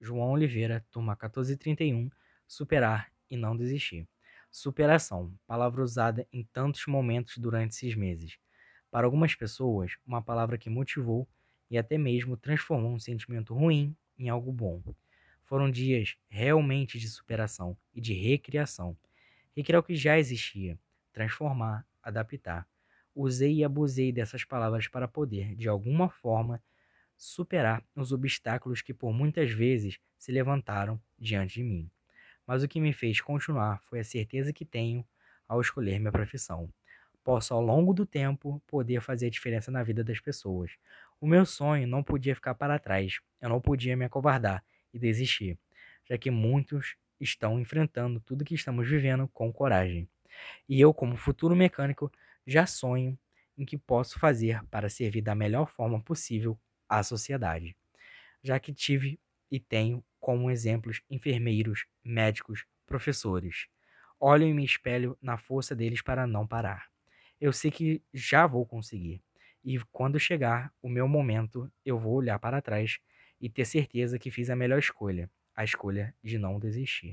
João Oliveira, turma 1431, superar e não desistir. Superação, palavra usada em tantos momentos durante esses meses. Para algumas pessoas, uma palavra que motivou e até mesmo transformou um sentimento ruim em algo bom. Foram dias realmente de superação e de recriação. Recriar o que já existia, transformar, adaptar. Usei e abusei dessas palavras para poder, de alguma forma, superar os obstáculos que por muitas vezes se levantaram diante de mim. Mas o que me fez continuar foi a certeza que tenho ao escolher minha profissão. Posso, ao longo do tempo, poder fazer a diferença na vida das pessoas. O meu sonho não podia ficar para trás. Eu não podia me acovardar e desistir, já que muitos estão enfrentando tudo que estamos vivendo com coragem. E eu, como futuro mecânico, já sonho em que posso fazer para servir da melhor forma possível à sociedade, já que tive e tenho como exemplos enfermeiros, médicos, professores. Olho e me espelho na força deles para não parar. Eu sei que já vou conseguir. E quando chegar o meu momento, eu vou olhar para trás e ter certeza que fiz a melhor escolha, a escolha de não desistir.